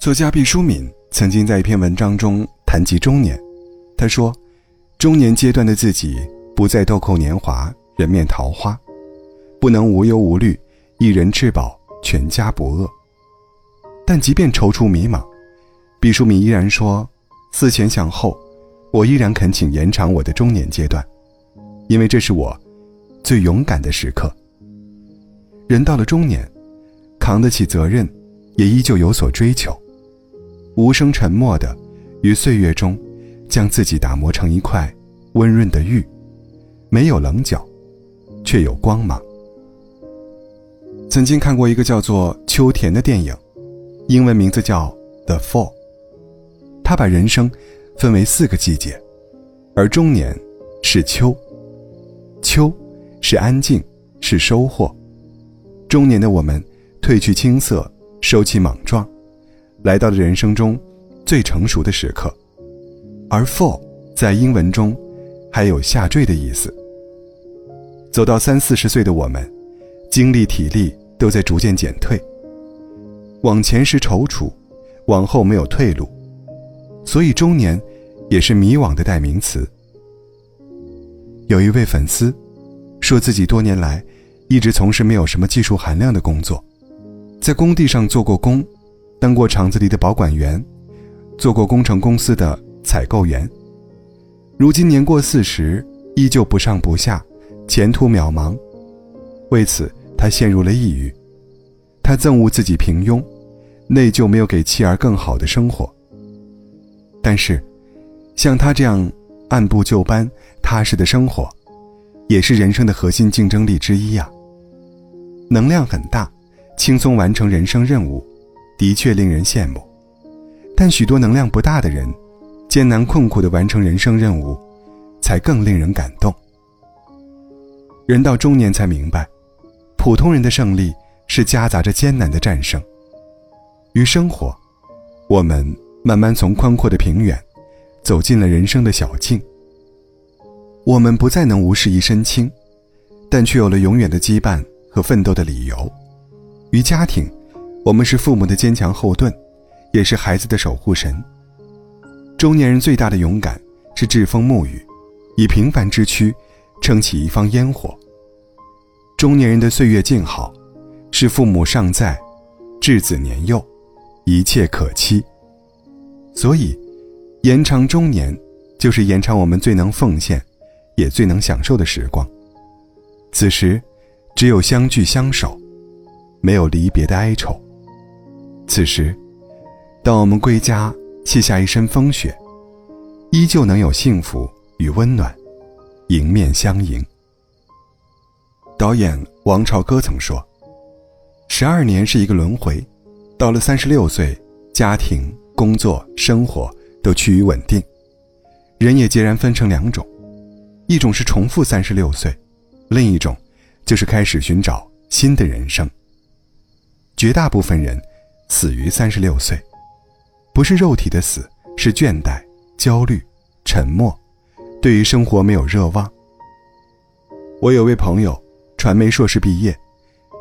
作家毕淑敏曾经在一篇文章中谈及中年，他说：“中年阶段的自己不再豆蔻年华，人面桃花，不能无忧无虑，一人吃饱，全家不饿。但即便踌躇迷茫，毕淑敏依然说：思前想后，我依然恳请延长我的中年阶段，因为这是我最勇敢的时刻。人到了中年，扛得起责任，也依旧有所追求。”无声沉默的，于岁月中，将自己打磨成一块温润的玉，没有棱角，却有光芒。曾经看过一个叫做《秋田》的电影，英文名字叫《The Fall》。他把人生分为四个季节，而中年是秋。秋是安静，是收获。中年的我们，褪去青涩，收起莽撞。来到了人生中最成熟的时刻，而 fall 在英文中还有下坠的意思。走到三四十岁的我们，精力体力都在逐渐减退。往前是踌躇，往后没有退路，所以中年也是迷惘的代名词。有一位粉丝说自己多年来一直从事没有什么技术含量的工作，在工地上做过工。当过厂子里的保管员，做过工程公司的采购员。如今年过四十，依旧不上不下，前途渺茫。为此，他陷入了抑郁。他憎恶自己平庸，内疚没有给妻儿更好的生活。但是，像他这样按部就班、踏实的生活，也是人生的核心竞争力之一呀。能量很大，轻松完成人生任务。的确令人羡慕，但许多能量不大的人，艰难困苦地完成人生任务，才更令人感动。人到中年才明白，普通人的胜利是夹杂着艰难的战胜。于生活，我们慢慢从宽阔的平原，走进了人生的小径。我们不再能无事一身轻，但却有了永远的羁绊和奋斗的理由。于家庭。我们是父母的坚强后盾，也是孩子的守护神。中年人最大的勇敢是栉风沐雨，以平凡之躯撑起一方烟火。中年人的岁月静好，是父母尚在，稚子年幼，一切可期。所以，延长中年，就是延长我们最能奉献，也最能享受的时光。此时，只有相聚相守，没有离别的哀愁。此时，当我们归家，卸下一身风雪，依旧能有幸福与温暖，迎面相迎。导演王朝歌曾说：“十二年是一个轮回，到了三十六岁，家庭、工作、生活都趋于稳定，人也截然分成两种，一种是重复三十六岁，另一种就是开始寻找新的人生。绝大部分人。”死于三十六岁，不是肉体的死，是倦怠、焦虑、沉默，对于生活没有热望。我有位朋友，传媒硕士毕业，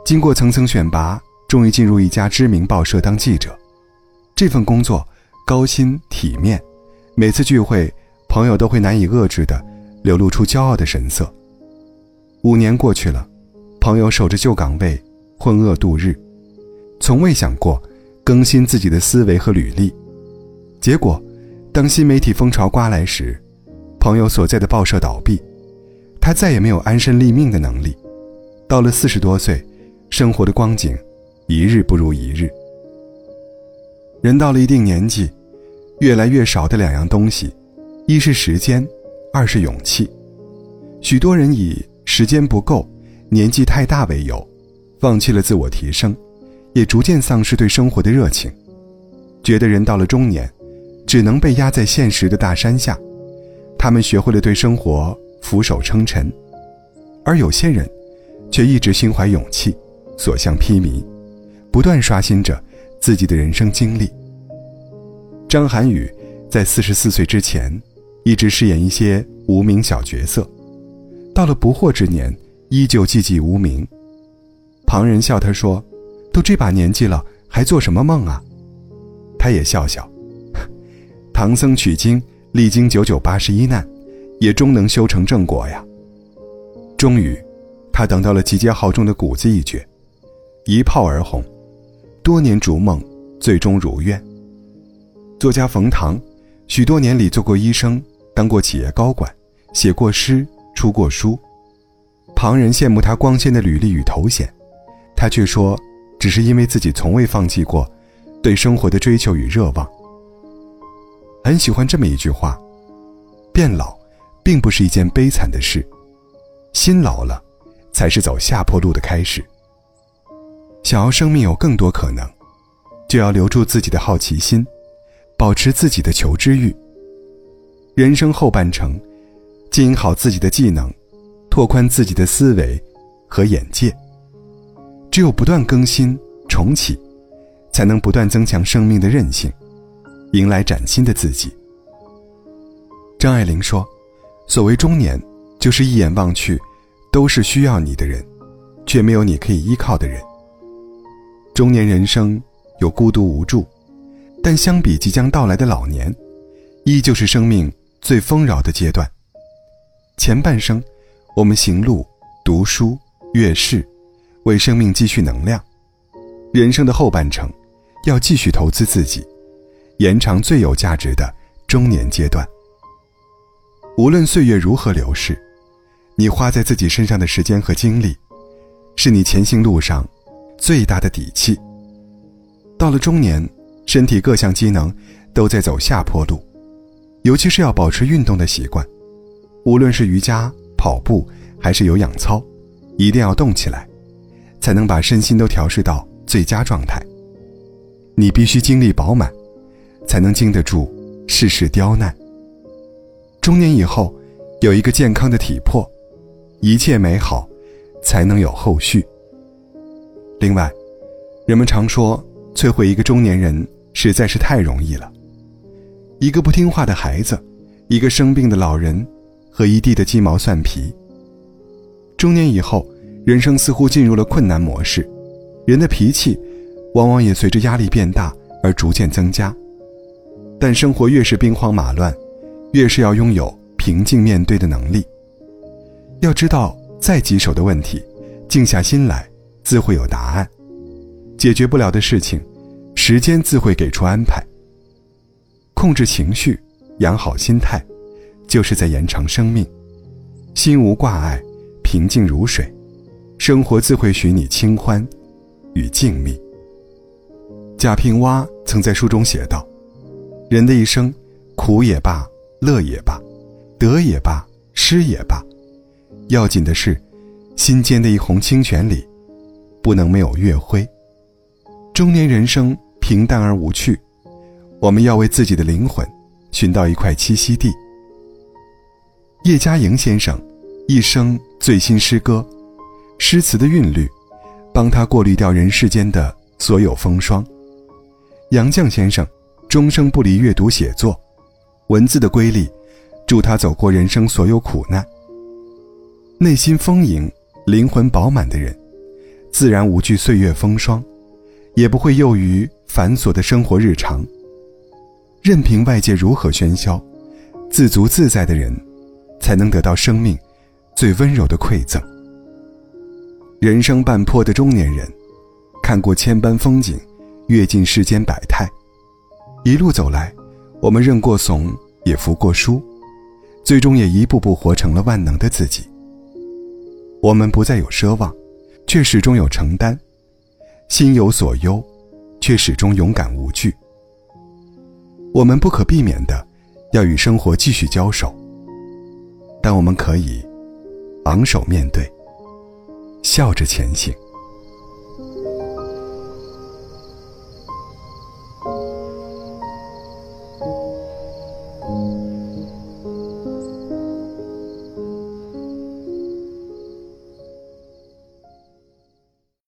经过层层选拔，终于进入一家知名报社当记者。这份工作高薪体面，每次聚会，朋友都会难以遏制的流露出骄傲的神色。五年过去了，朋友守着旧岗位，浑噩度日，从未想过。更新自己的思维和履历，结果，当新媒体风潮刮来时，朋友所在的报社倒闭，他再也没有安身立命的能力。到了四十多岁，生活的光景一日不如一日。人到了一定年纪，越来越少的两样东西，一是时间，二是勇气。许多人以时间不够、年纪太大为由，放弃了自我提升。也逐渐丧失对生活的热情，觉得人到了中年，只能被压在现实的大山下。他们学会了对生活俯首称臣，而有些人，却一直心怀勇气，所向披靡，不断刷新着自己的人生经历。张涵予在四十四岁之前，一直饰演一些无名小角色，到了不惑之年，依旧寂寂无名。旁人笑他说。都这把年纪了，还做什么梦啊？他也笑笑。唐僧取经历经九九八十一难，也终能修成正果呀。终于，他等到了集结号中的谷子一角，一炮而红，多年逐梦，最终如愿。作家冯唐，许多年里做过医生，当过企业高管，写过诗，出过书。旁人羡慕他光鲜的履历与头衔，他却说，只是因为自己从未放弃过对生活的追求与热望。很喜欢这么一句话：变老，并不是一件悲惨的事，心老了，才是走下坡路的开始。想要生命有更多可能，就要留住自己的好奇心，保持自己的求知欲。人生后半程，经营好自己的技能。拓宽自己的思维和眼界。只有不断更新重启，才能不断增强生命的韧性，迎来崭新的自己。张爱玲说：“所谓中年，就是一眼望去，都是需要你的人，却没有你可以依靠的人。中年人生有孤独无助，但相比即将到来的老年，依旧是生命最丰饶的阶段。前半生。”我们行路、读书、阅世，为生命积蓄能量。人生的后半程，要继续投资自己，延长最有价值的中年阶段。无论岁月如何流逝，你花在自己身上的时间和精力，是你前行路上最大的底气。到了中年，身体各项机能都在走下坡路，尤其是要保持运动的习惯，无论是瑜伽。跑步还是有氧操，一定要动起来，才能把身心都调试到最佳状态。你必须精力饱满，才能经得住世事刁难。中年以后，有一个健康的体魄，一切美好，才能有后续。另外，人们常说摧毁一个中年人实在是太容易了。一个不听话的孩子，一个生病的老人。和一地的鸡毛蒜皮。中年以后，人生似乎进入了困难模式，人的脾气，往往也随着压力变大而逐渐增加。但生活越是兵荒马乱，越是要拥有平静面对的能力。要知道，再棘手的问题，静下心来，自会有答案；解决不了的事情，时间自会给出安排。控制情绪，养好心态。就是在延长生命，心无挂碍，平静如水，生活自会许你清欢与静谧。贾平凹曾在书中写道：“人的一生，苦也罢，乐也罢，得也罢，失也罢，要紧的是，心间的一泓清泉里，不能没有月辉。中年人生平淡而无趣，我们要为自己的灵魂，寻到一块栖息地。”叶嘉莹先生一生醉心诗歌，诗词的韵律帮他过滤掉人世间的所有风霜。杨绛先生终生不离阅读写作，文字的瑰丽助他走过人生所有苦难。内心丰盈、灵魂饱满的人，自然无惧岁月风霜，也不会囿于繁琐的生活日常。任凭外界如何喧嚣，自足自在的人。才能得到生命最温柔的馈赠。人生半坡的中年人，看过千般风景，阅尽世间百态，一路走来，我们认过怂，也服过输，最终也一步步活成了万能的自己。我们不再有奢望，却始终有承担；心有所忧，却始终勇敢无惧。我们不可避免的要与生活继续交手。但我们可以昂首面对，笑着前行。